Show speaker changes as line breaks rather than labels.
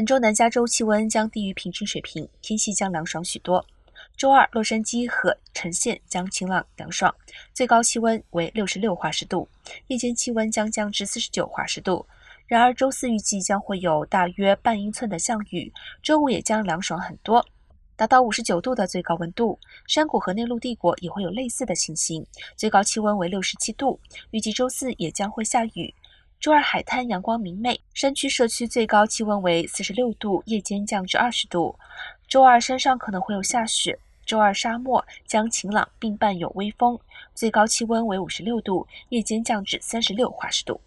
本周南加州气温将低于平均水平，天气将凉爽许多。周二，洛杉矶和橙县将晴朗凉爽，最高气温为六十六华氏度，夜间气温将降至四十九华氏度。然而，周四预计将会有大约半英寸的降雨，周五也将凉爽很多，达到五十九度的最高温度。山谷和内陆帝国也会有类似的情形，最高气温为六十七度，预计周四也将会下雨。周二海滩阳光明媚，山区社区最高气温为四十六度，夜间降至二十度。周二山上可能会有下雪。周二沙漠将晴朗并伴有微风，最高气温为五十六度，夜间降至三十六华氏度。